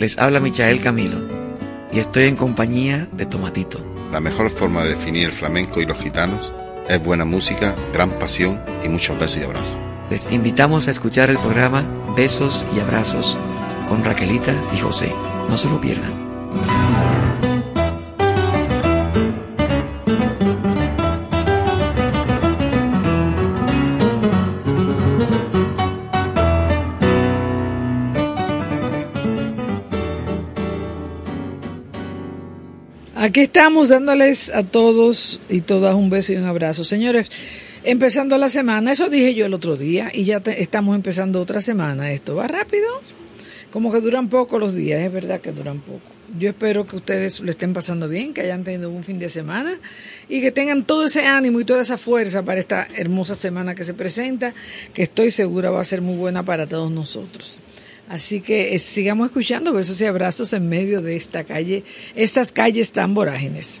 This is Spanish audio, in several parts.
Les habla Michael Camilo y estoy en compañía de Tomatito. La mejor forma de definir el flamenco y los gitanos es buena música, gran pasión y muchos besos y abrazos. Les invitamos a escuchar el programa Besos y Abrazos con Raquelita y José. No se lo pierdan. Estamos dándoles a todos y todas un beso y un abrazo. Señores, empezando la semana, eso dije yo el otro día y ya estamos empezando otra semana. Esto va rápido, como que duran poco los días, es verdad que duran poco. Yo espero que ustedes lo estén pasando bien, que hayan tenido un fin de semana y que tengan todo ese ánimo y toda esa fuerza para esta hermosa semana que se presenta, que estoy segura va a ser muy buena para todos nosotros. Así que eh, sigamos escuchando besos y abrazos en medio de esta calle, estas calles tan vorágines.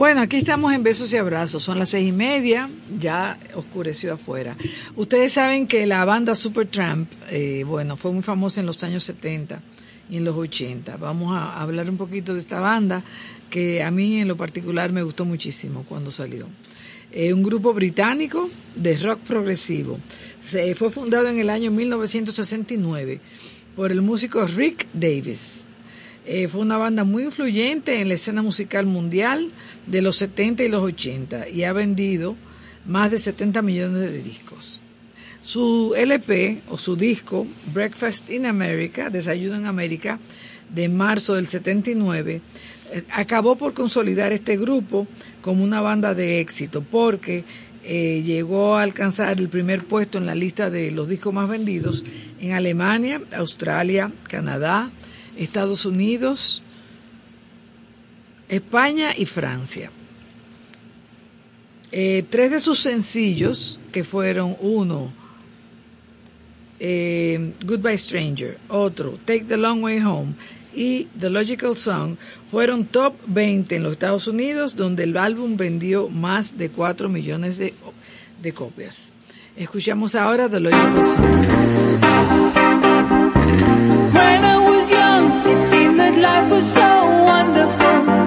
Bueno, aquí estamos en besos y abrazos. Son las seis y media, ya oscureció afuera. Ustedes saben que la banda Supertramp, eh, bueno, fue muy famosa en los años 70 y en los 80. Vamos a hablar un poquito de esta banda que a mí en lo particular me gustó muchísimo cuando salió. Un grupo británico de rock progresivo. Se, fue fundado en el año 1969 por el músico Rick Davis. Eh, fue una banda muy influyente en la escena musical mundial de los 70 y los 80 y ha vendido más de 70 millones de discos. Su LP o su disco, Breakfast in America, Desayuno en América, de marzo del 79, eh, acabó por consolidar este grupo como una banda de éxito porque eh, llegó a alcanzar el primer puesto en la lista de los discos más vendidos en Alemania, Australia, Canadá, Estados Unidos, España y Francia. Eh, tres de sus sencillos, que fueron uno, eh, Goodbye Stranger, otro, Take the Long Way Home y The Logical Song, fueron top 20 en los Estados Unidos, donde el álbum vendió más de 4 millones de, de copias. Escuchamos ahora The Logical Song. Life was so wonderful,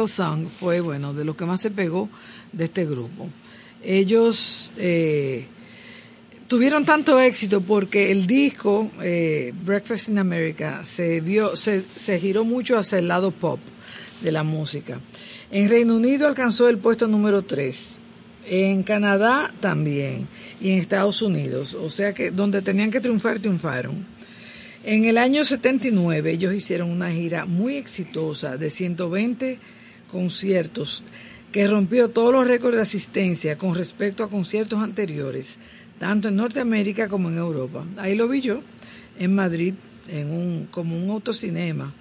Logical Song, fue, bueno, de lo que más se pegó de este grupo. Ellos eh, tuvieron tanto éxito porque el disco eh, Breakfast in America se vio, se, se giró mucho hacia el lado pop de la música. En Reino Unido alcanzó el puesto número 3. En Canadá también. Y en Estados Unidos. O sea que donde tenían que triunfar, triunfaron. En el año 79 ellos hicieron una gira muy exitosa de 120 conciertos que rompió todos los récords de asistencia con respecto a conciertos anteriores, tanto en Norteamérica como en Europa. Ahí lo vi yo, en Madrid, en un, como un autocinema,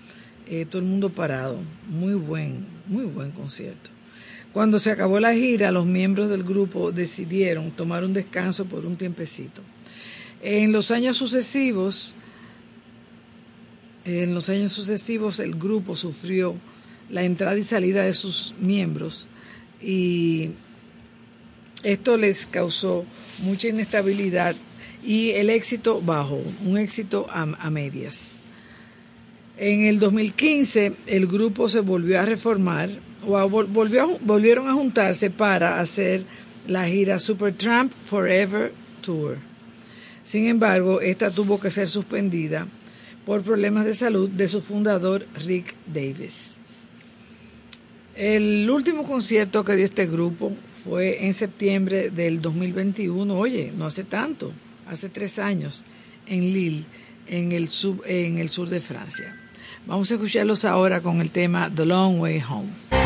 eh, todo el mundo parado. Muy buen, muy buen concierto. Cuando se acabó la gira, los miembros del grupo decidieron tomar un descanso por un tiempecito. En los años sucesivos, en los años sucesivos el grupo sufrió la entrada y salida de sus miembros y esto les causó mucha inestabilidad y el éxito bajo, un éxito a, a medias. En el 2015 el grupo se volvió a reformar o volvió, volvieron a juntarse para hacer la gira Supertramp Forever Tour. Sin embargo, esta tuvo que ser suspendida por problemas de salud de su fundador Rick Davis. El último concierto que dio este grupo fue en septiembre del 2021, oye, no hace tanto, hace tres años, en Lille, en el, el sur de Francia. Vamos a escucharlos ahora con el tema The Long Way Home.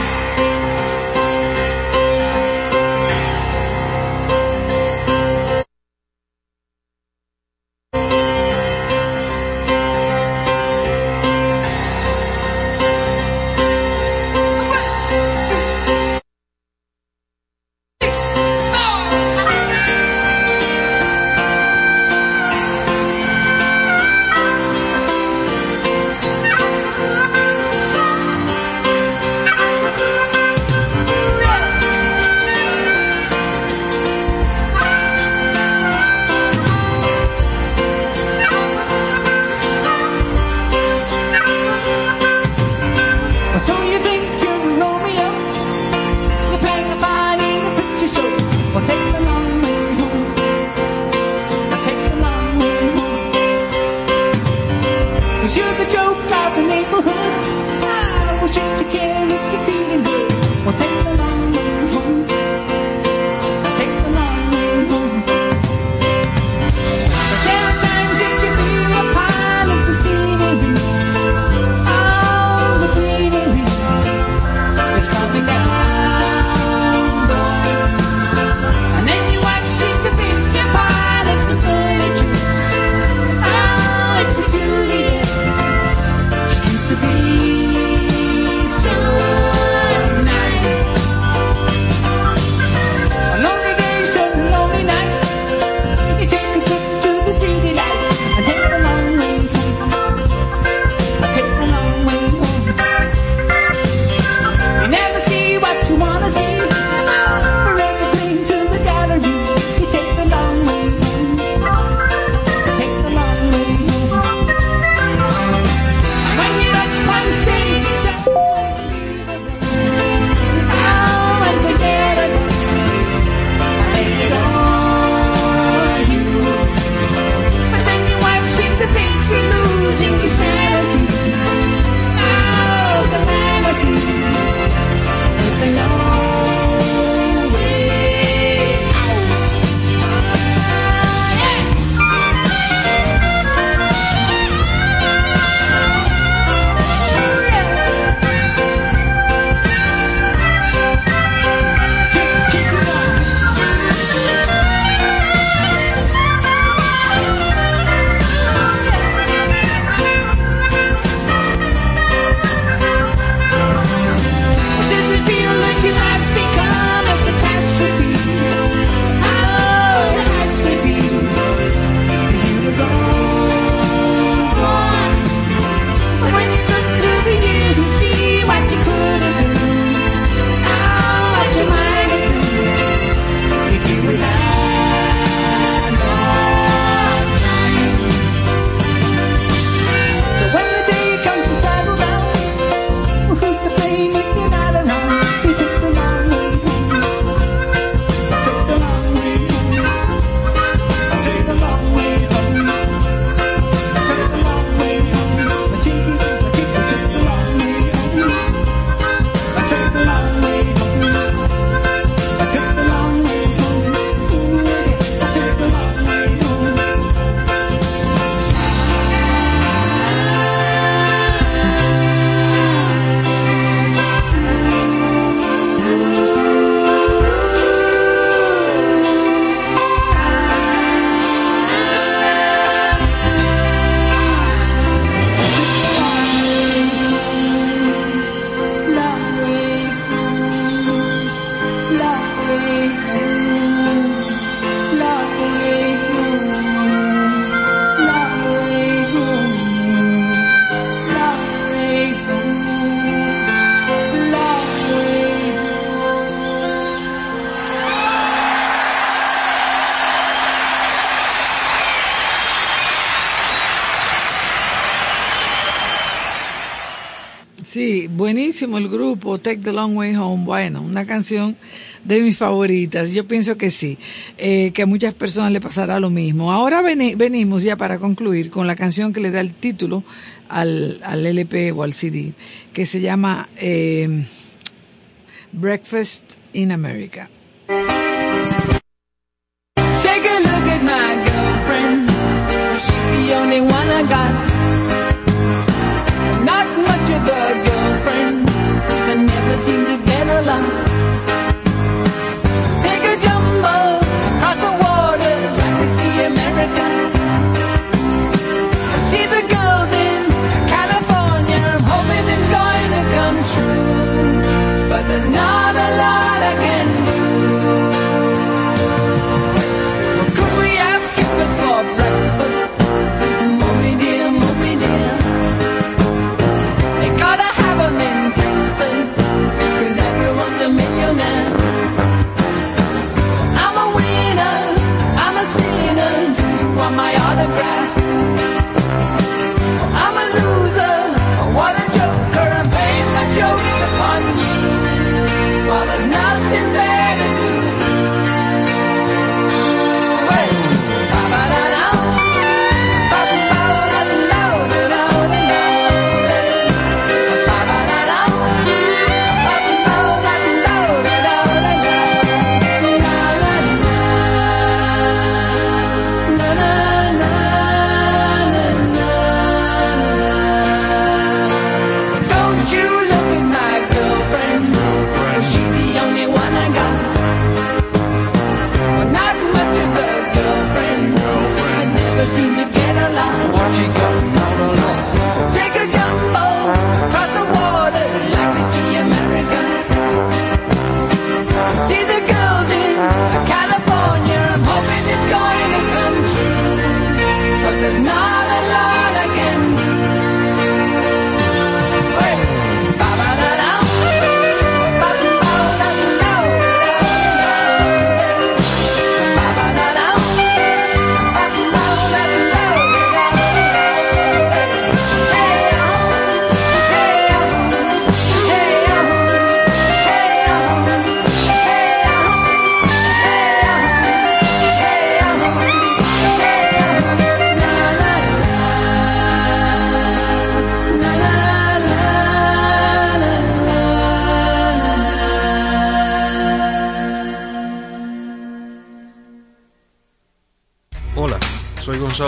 Take the Long Way Home, bueno, una canción de mis favoritas. Yo pienso que sí, eh, que a muchas personas le pasará lo mismo. Ahora venimos ya para concluir con la canción que le da el título al, al LP o al CD, que se llama eh, Breakfast in America.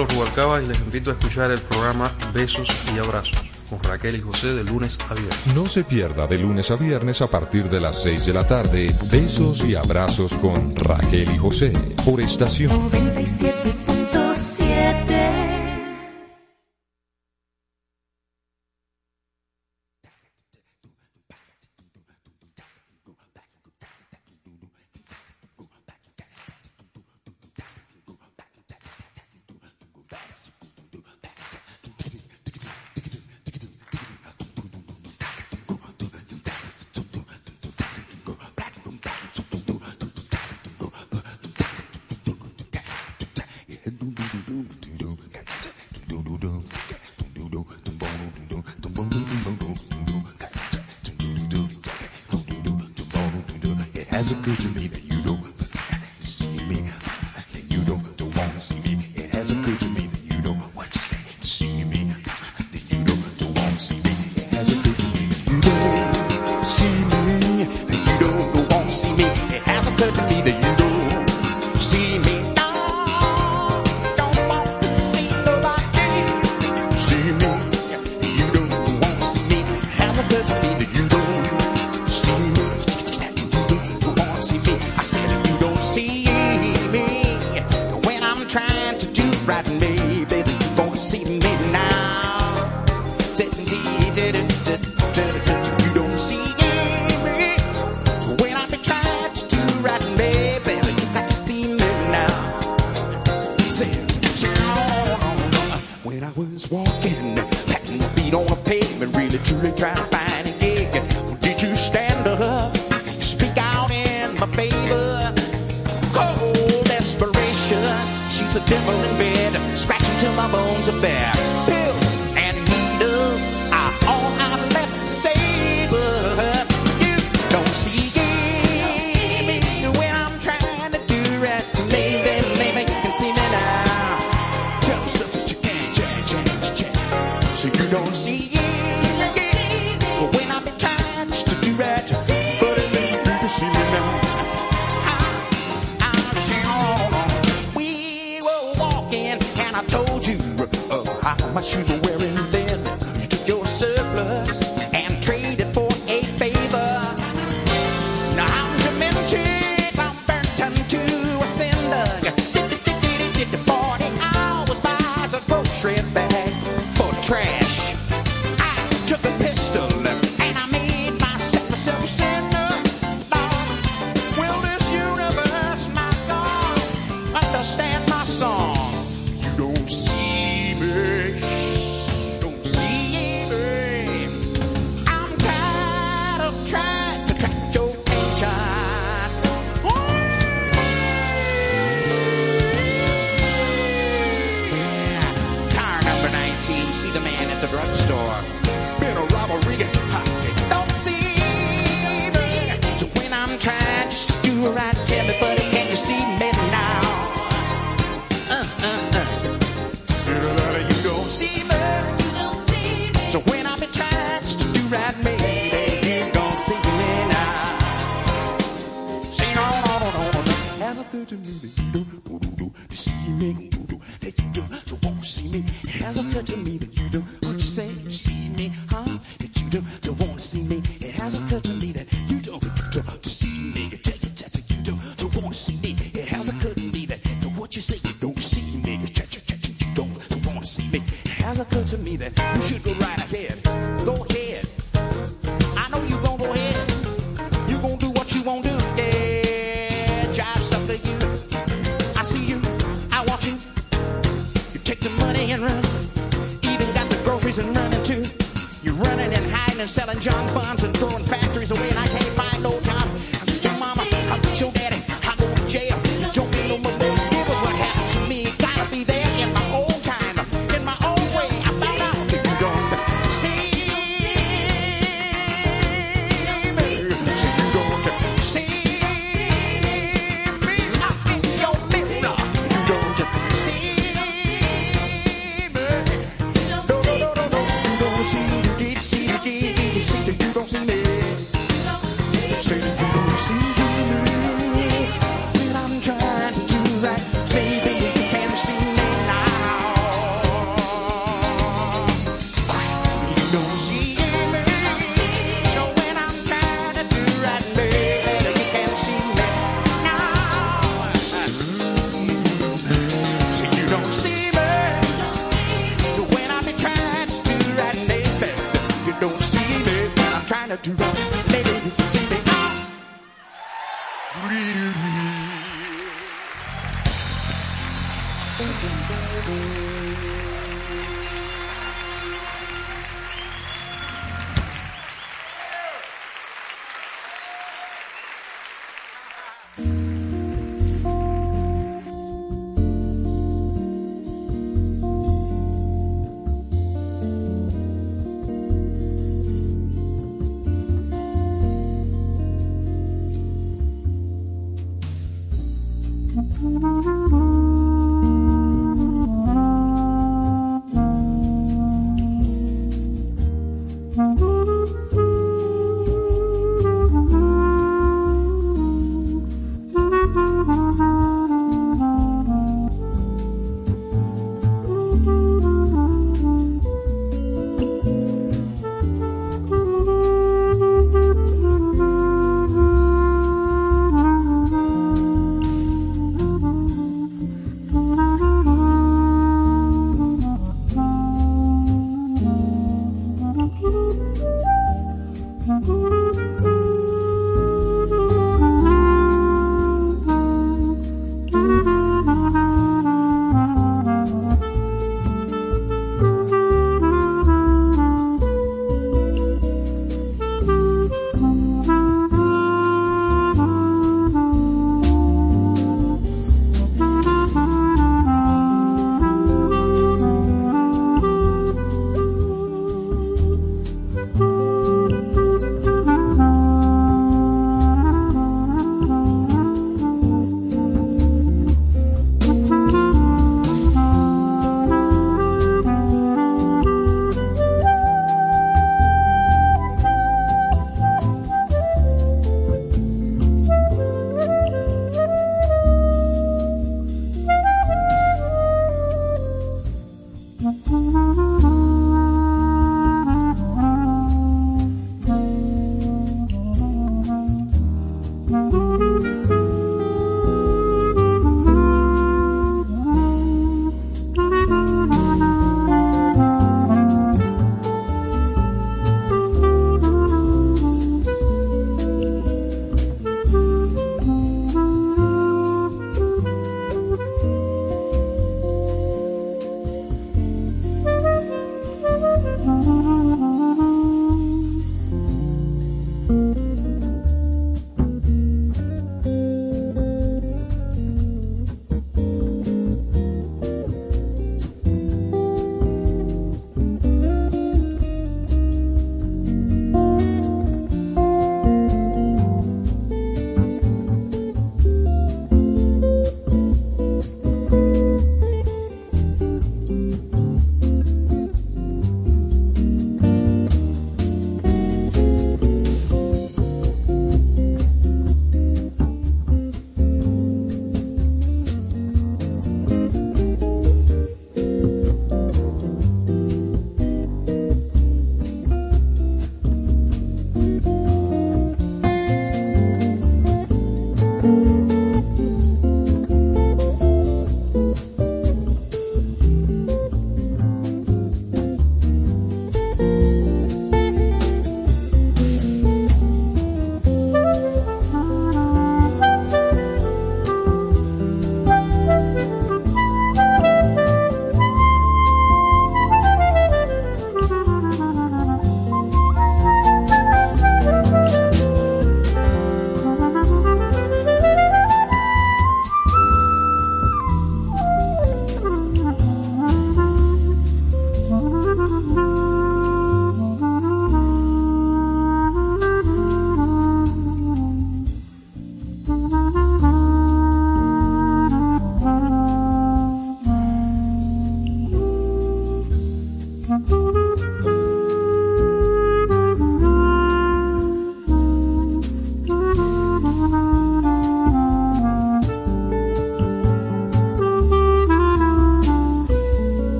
Gonzalo Rubalcaba y les invito a escuchar el programa Besos y Abrazos con Raquel y José de lunes a viernes. No se pierda de lunes a viernes a partir de las 6 de la tarde. Besos y abrazos con Raquel y José por estación 97. John Bonds.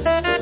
Thank you.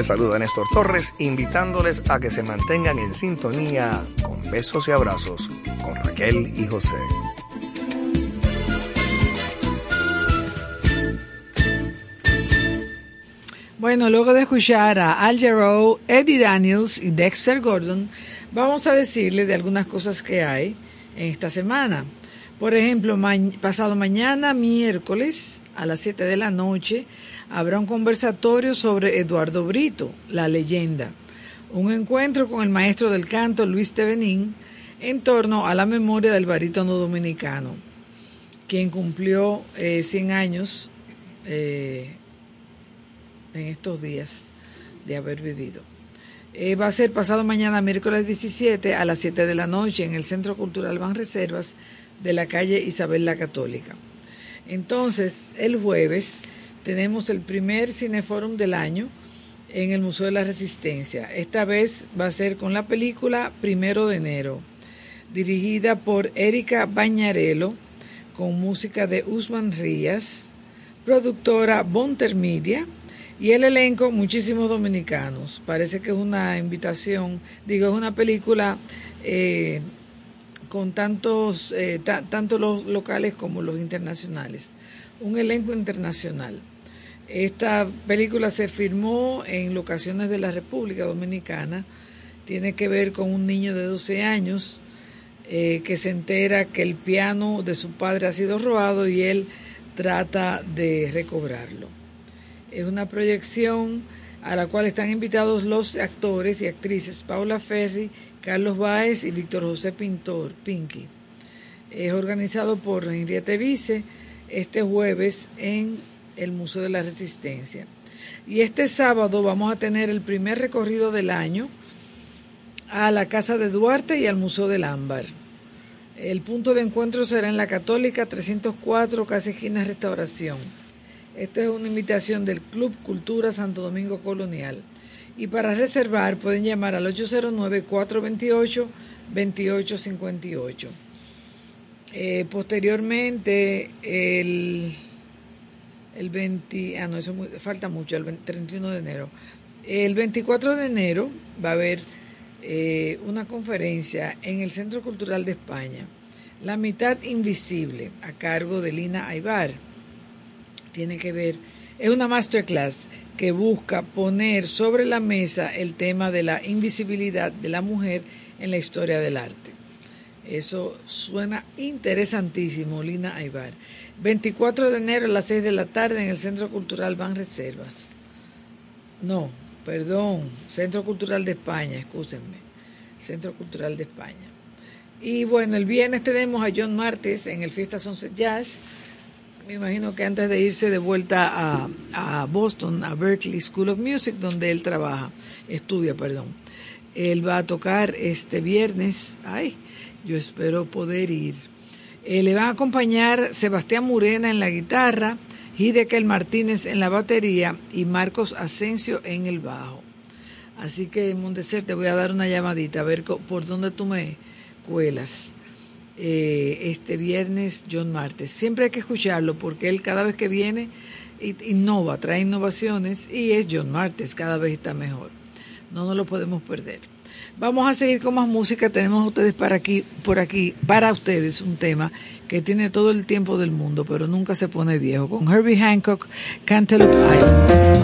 Les saluda Néstor Torres, invitándoles a que se mantengan en sintonía con besos y abrazos con Raquel y José. Bueno, luego de escuchar a Al Jarreau, Eddie Daniels y Dexter Gordon, vamos a decirle de algunas cosas que hay en esta semana. Por ejemplo, ma pasado mañana, miércoles, a las 7 de la noche, habrá un conversatorio sobre Eduardo Brito, la leyenda. Un encuentro con el maestro del canto Luis Tevenín en torno a la memoria del barítono dominicano, quien cumplió eh, 100 años eh, en estos días de haber vivido. Eh, va a ser pasado mañana, miércoles 17, a las 7 de la noche, en el Centro Cultural Van Reservas de la calle Isabel la Católica. Entonces, el jueves tenemos el primer Cineforum del año en el Museo de la Resistencia. Esta vez va a ser con la película Primero de Enero, dirigida por Erika Bañarello, con música de Usman Rías, productora Bonter Media, y el elenco, muchísimos dominicanos. Parece que es una invitación, digo, es una película eh, con tantos, eh, ta- tanto los locales como los internacionales. Un elenco internacional. Esta película se filmó en locaciones de la República Dominicana. Tiene que ver con un niño de 12 años eh, que se entera que el piano de su padre ha sido robado y él trata de recobrarlo. Es una proyección a la cual están invitados los actores y actrices Paula Ferri, Carlos Báez y Víctor José Pintor, Pinky. Es organizado por Henriette Vice este jueves en el Museo de la Resistencia. Y este sábado vamos a tener el primer recorrido del año a la Casa de Duarte y al Museo del Ámbar. El punto de encuentro será en la Católica 304, Casa Esquina Restauración. Esto es una invitación del Club Cultura Santo Domingo Colonial. Y para reservar pueden llamar al 809-428-2858. Eh, posteriormente, el, el 20, ah, no, eso falta mucho, el 20 31 de enero. El 24 de enero va a haber eh, una conferencia en el Centro Cultural de España, La mitad invisible, a cargo de Lina Aybar. Tiene que ver, es una masterclass que busca poner sobre la mesa el tema de la invisibilidad de la mujer en la historia del arte. Eso suena interesantísimo, Lina Aybar. 24 de enero a las 6 de la tarde en el Centro Cultural Van Reservas. No, perdón, Centro Cultural de España, excúsenme. Centro Cultural de España. Y bueno, el viernes tenemos a John Martes en el Fiesta Sunset Jazz. Me imagino que antes de irse de vuelta a, a Boston, a Berkeley School of Music, donde él trabaja, estudia, perdón. Él va a tocar este viernes. Ay, yo espero poder ir. Eh, le van a acompañar Sebastián Murena en la guitarra, Hidekel Martínez en la batería y Marcos Asensio en el bajo. Así que, Monteser, te voy a dar una llamadita a ver por dónde tú me cuelas. Eh, este viernes, John Martes. Siempre hay que escucharlo porque él cada vez que viene innova, trae innovaciones y es John Martes, cada vez está mejor. No nos lo podemos perder. Vamos a seguir con más música. Tenemos ustedes para aquí, por aquí, para ustedes un que tiene todo el tiempo del mundo, pero nunca se pone viejo. Con Herbie Hancock, Cantaloupe Island.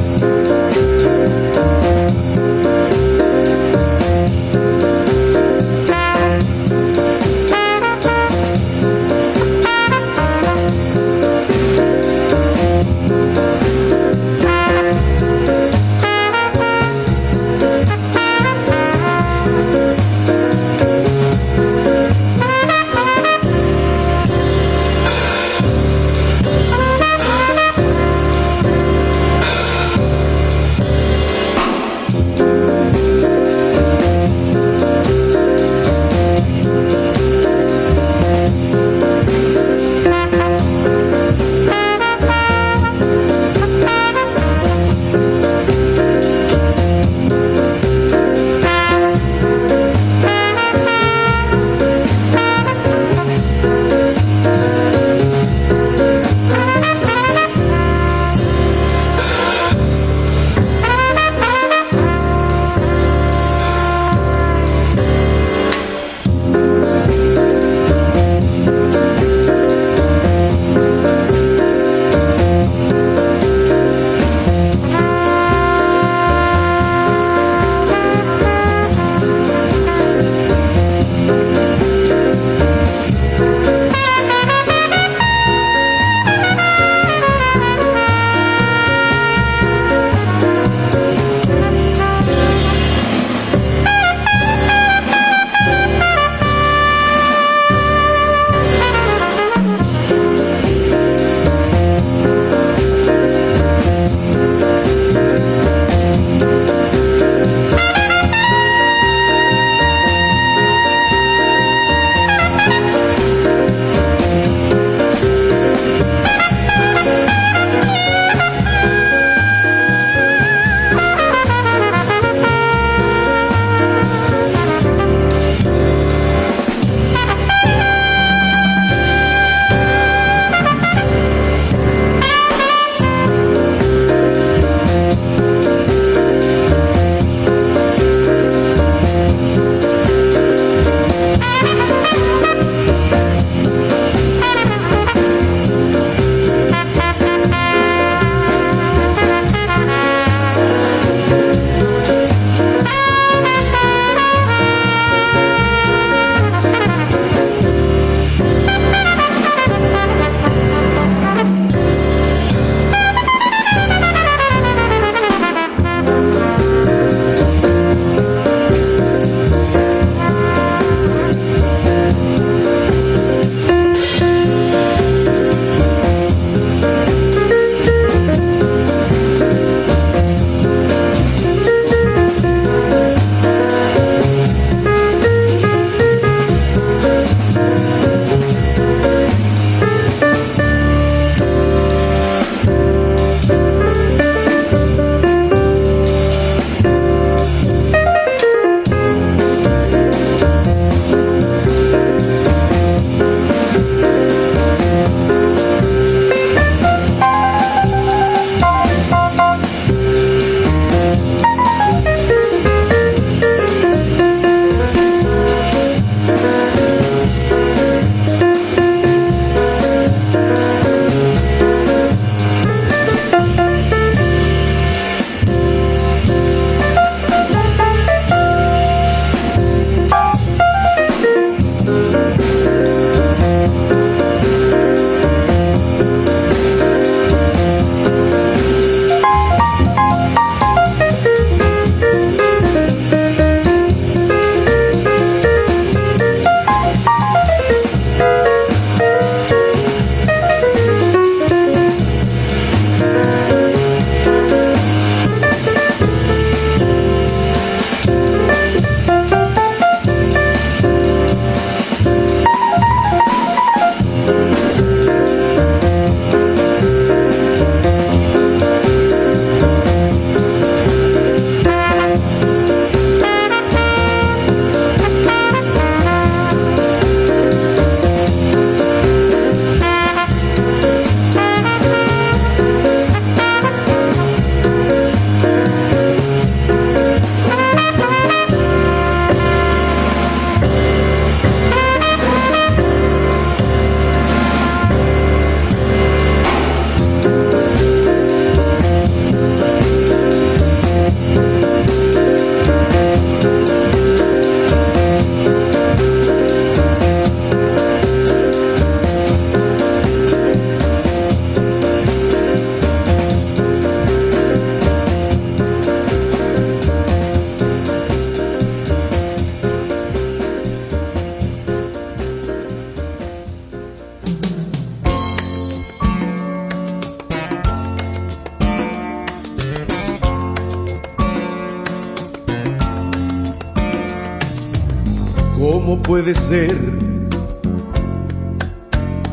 Puede ser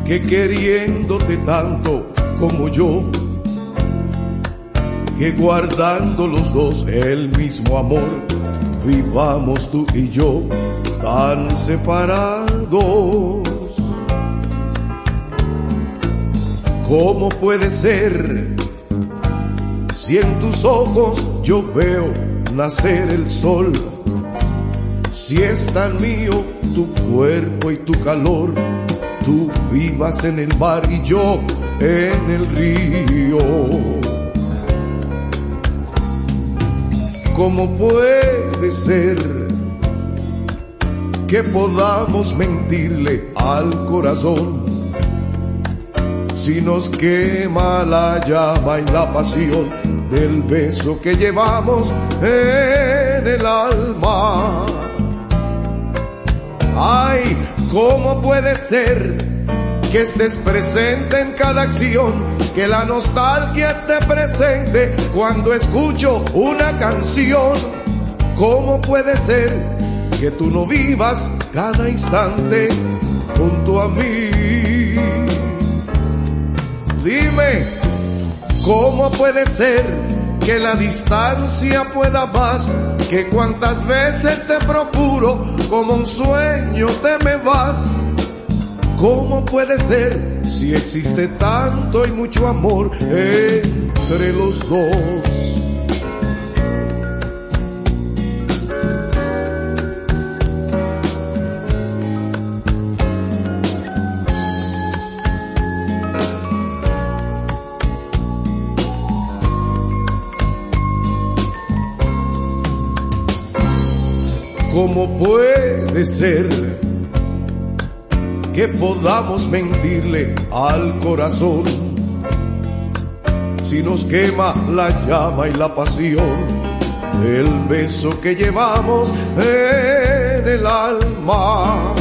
que queriéndote tanto como yo, que guardando los dos el mismo amor, vivamos tú y yo tan separados? ¿Cómo puede ser si en tus ojos yo veo nacer el sol? Si es tan mío tu cuerpo y tu calor, tú vivas en el mar y yo en el río. ¿Cómo puede ser que podamos mentirle al corazón si nos quema la llama y la pasión del beso que llevamos en el alma? Ay, ¿cómo puede ser que estés presente en cada acción? Que la nostalgia esté presente cuando escucho una canción. ¿Cómo puede ser que tú no vivas cada instante junto a mí? Dime, ¿cómo puede ser que la distancia pueda más? Que cuantas veces te procuro, como un sueño te me vas. ¿Cómo puede ser si existe tanto y mucho amor entre los dos? ¿Cómo puede ser que podamos mentirle al corazón si nos quema la llama y la pasión del beso que llevamos en el alma?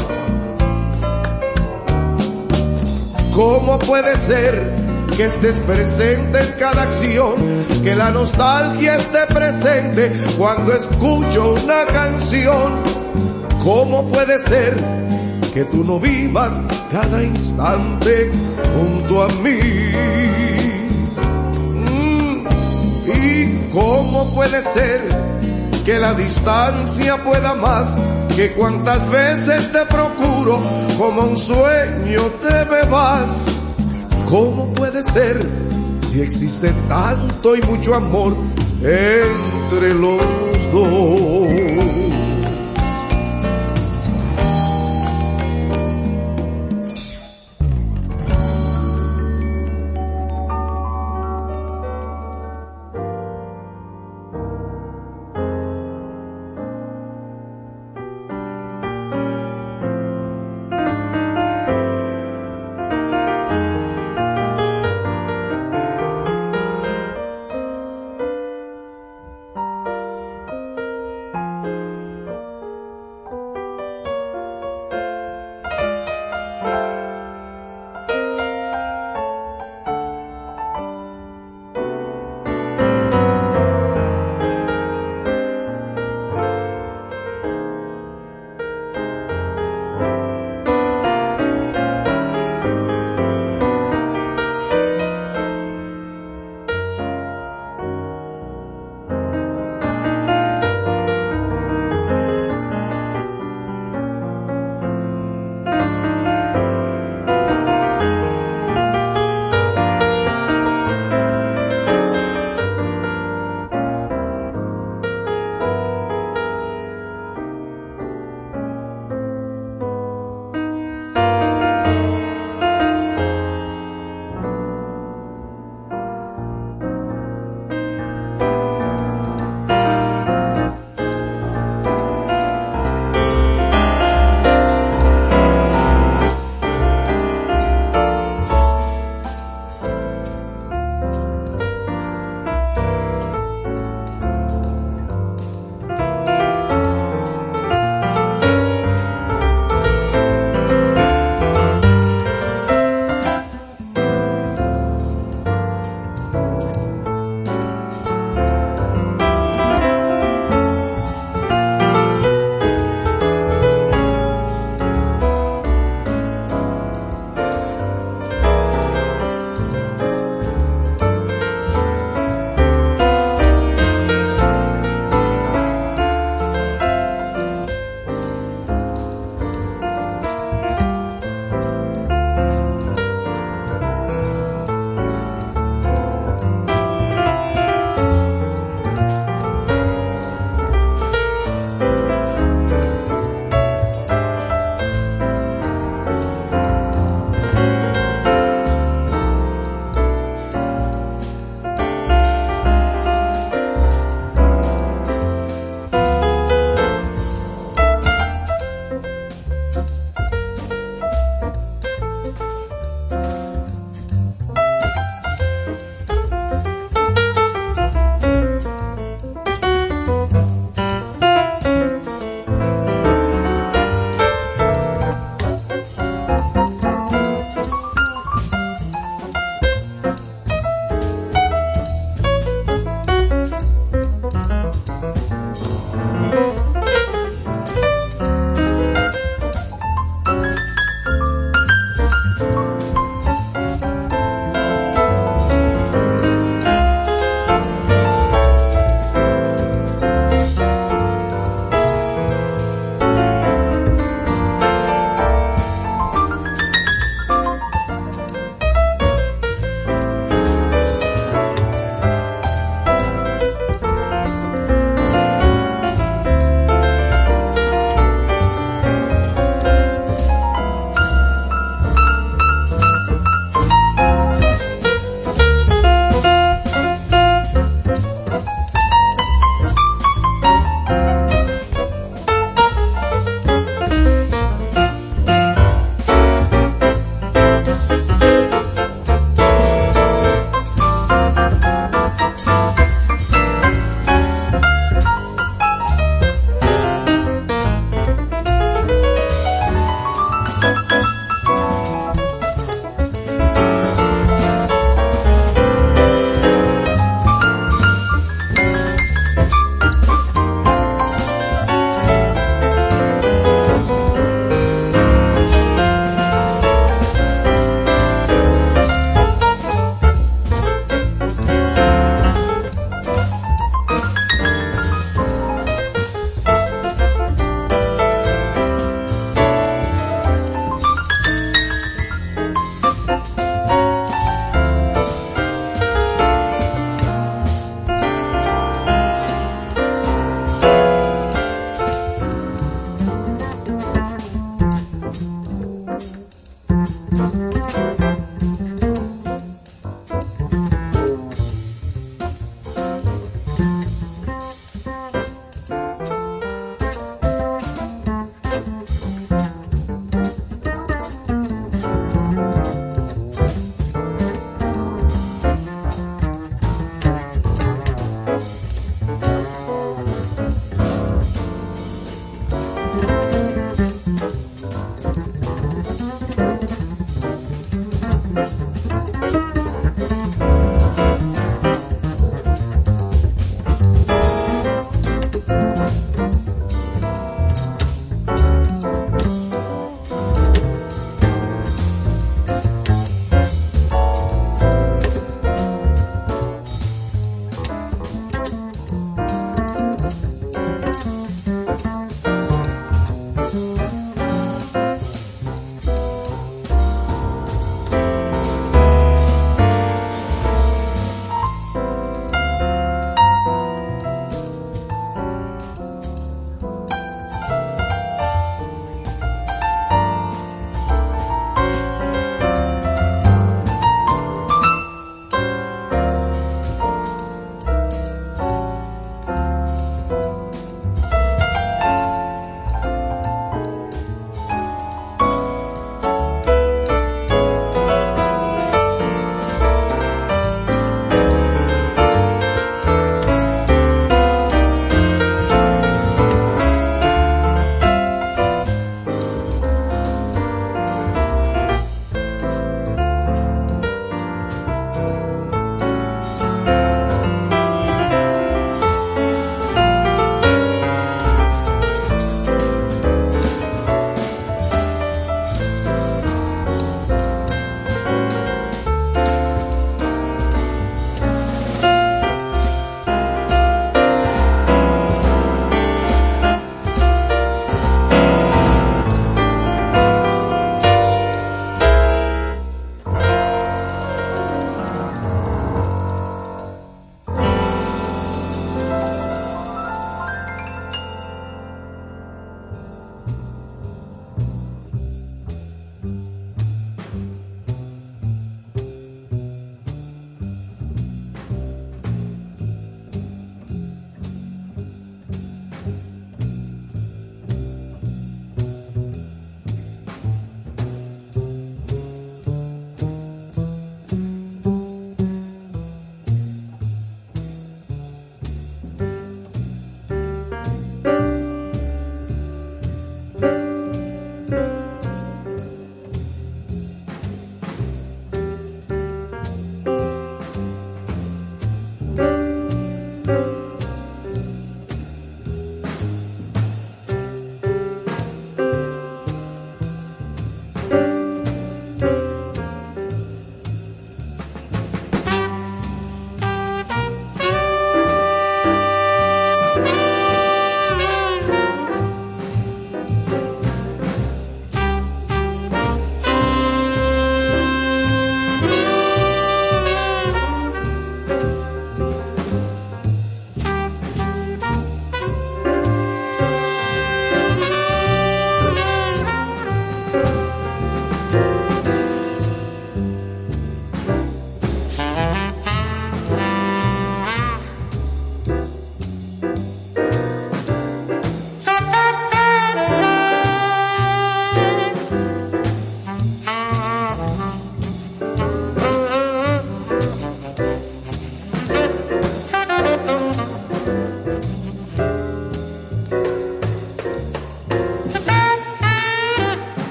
¿Cómo puede ser que estés presente en cada acción, que la nostalgia esté presente cuando escucho una canción. ¿Cómo puede ser que tú no vivas cada instante junto a mí? Mm, ¿Y cómo puede ser que la distancia pueda más? Que cuantas veces te procuro, como un sueño te me vas. ¿Cómo puede ser si existe tanto y mucho amor entre los dos?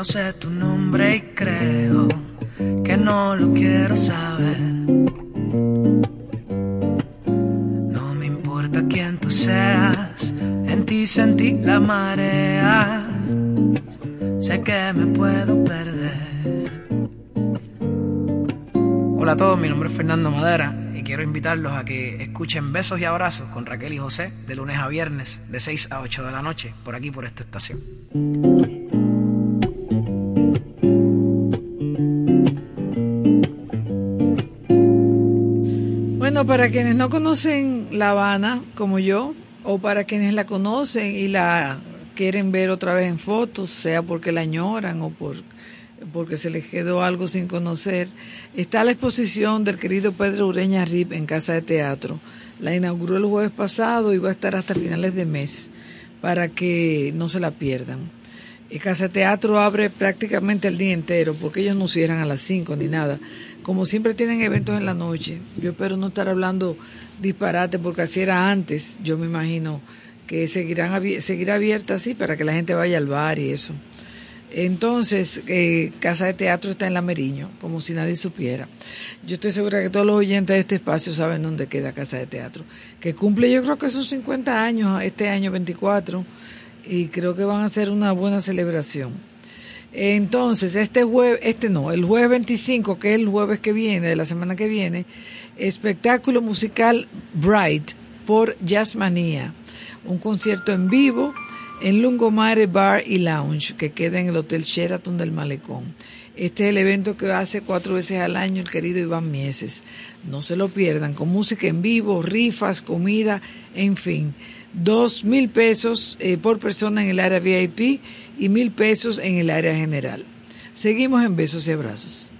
No sé tu nombre y creo que no lo quiero saber. No me importa quién tú seas, en ti sentí la marea. Sé que me puedo perder. Hola a todos, mi nombre es Fernando Madera y quiero invitarlos a que escuchen Besos y Abrazos con Raquel y José de lunes a viernes de 6 a 8 de la noche por aquí por esta estación. Para quienes no conocen La Habana como yo, o para quienes la conocen y la quieren ver otra vez en fotos, sea porque la añoran o por, porque se les quedó algo sin conocer, está la exposición del querido Pedro Ureña Rip en Casa de Teatro. La inauguró el jueves pasado y va a estar hasta finales de mes para que no se la pierdan. Y Casa de Teatro abre prácticamente el día entero porque ellos no cierran a las 5 ni nada. Como siempre tienen eventos en la noche, yo espero no estar hablando disparate porque así era antes, yo me imagino que seguirán seguirá abierta así para que la gente vaya al bar y eso. Entonces, eh, Casa de Teatro está en La Meriño, como si nadie supiera. Yo estoy segura que todos los oyentes de este espacio saben dónde queda Casa de Teatro, que cumple yo creo que sus 50 años, este año 24, y creo que van a ser una buena celebración. Entonces, este jueves, este no, el jueves 25, que es el jueves que viene, de la semana que viene, espectáculo musical Bright por Jazzmanía, un concierto en vivo en Lungomare Bar y Lounge, que queda en el Hotel Sheraton del Malecón. Este es el evento que hace cuatro veces al año el querido Iván Mieses. No se lo pierdan, con música en vivo, rifas, comida, en fin. Dos mil pesos eh, por persona en el área VIP y mil pesos en el área general. Seguimos en besos y abrazos.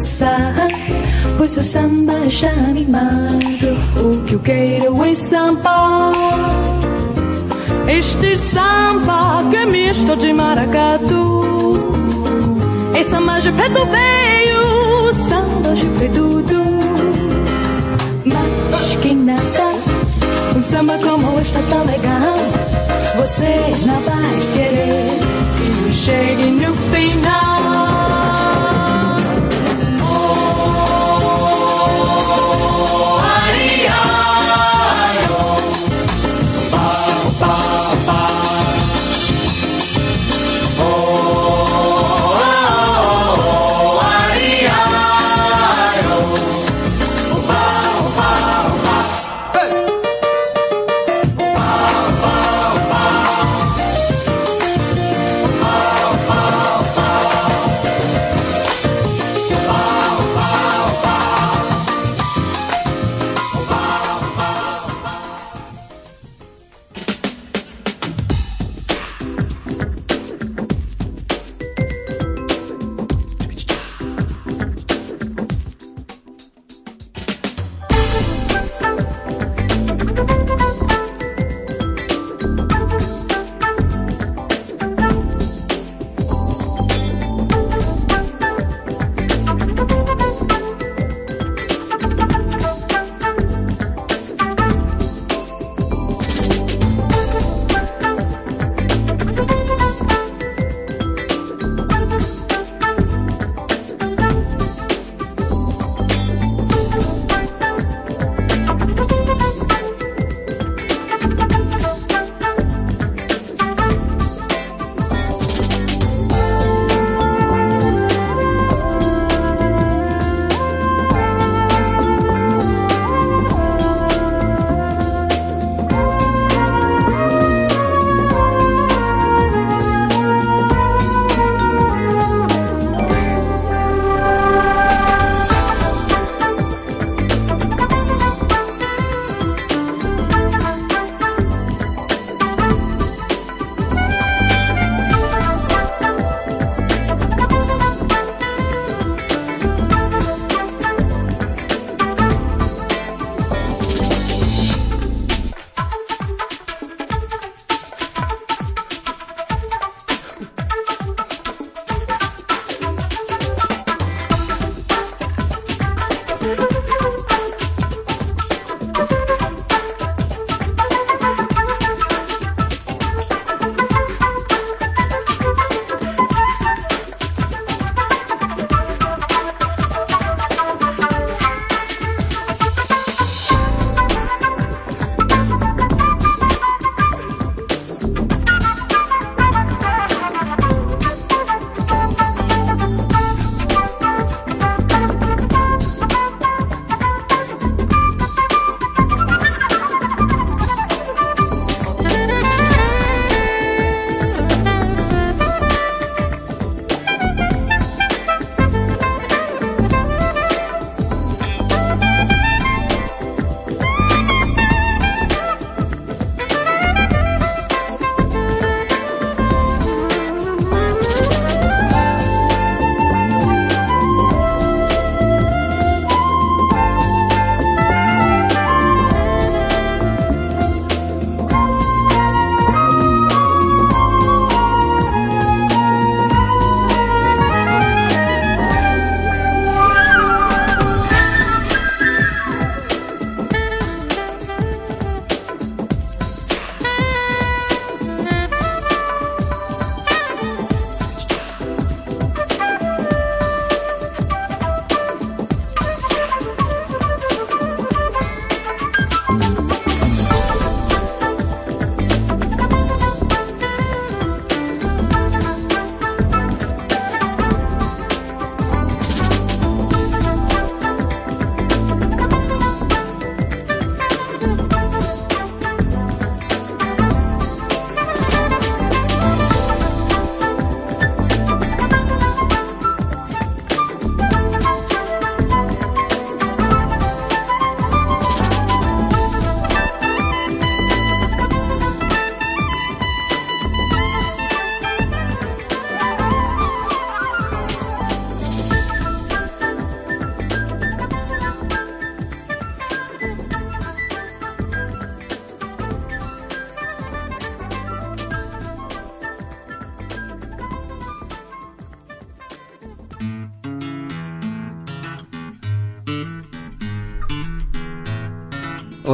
passar. Pois o samba já me. O que eu quero é samba. Este samba que é estou de maracatu. É samba de preto veio, samba de preto do. Mas que nada, um samba como este tão legal. Você não vai querer que eu chegue no final.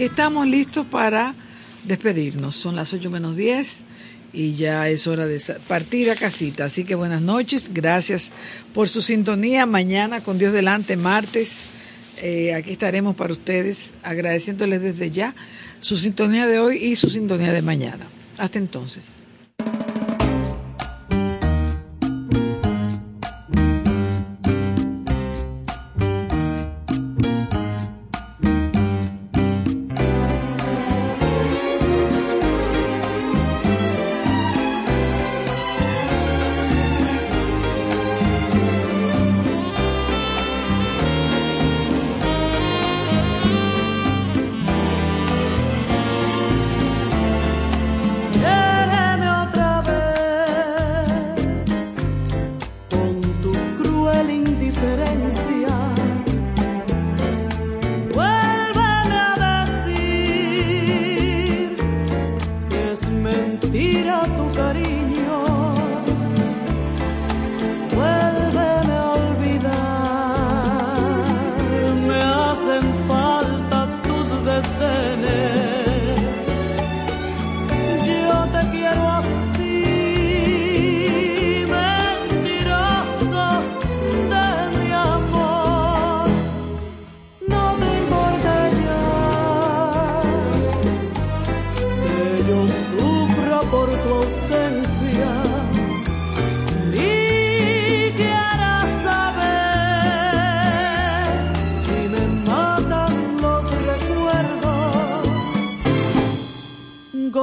Aquí estamos listos para despedirnos. Son las 8 menos 10 y ya es hora de partir a casita. Así que buenas noches, gracias por su sintonía. Mañana, con Dios delante, martes, eh, aquí estaremos para ustedes, agradeciéndoles desde ya su sintonía de hoy y su sintonía de mañana. Hasta entonces.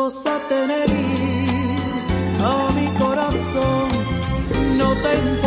a tener a mi corazón, no te importa.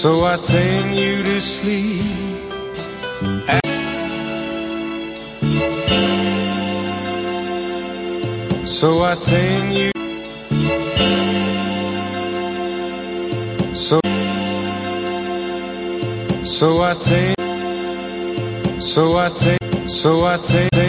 So I sing you to sleep. So I sing you. So. So I sing. So I say. So I say.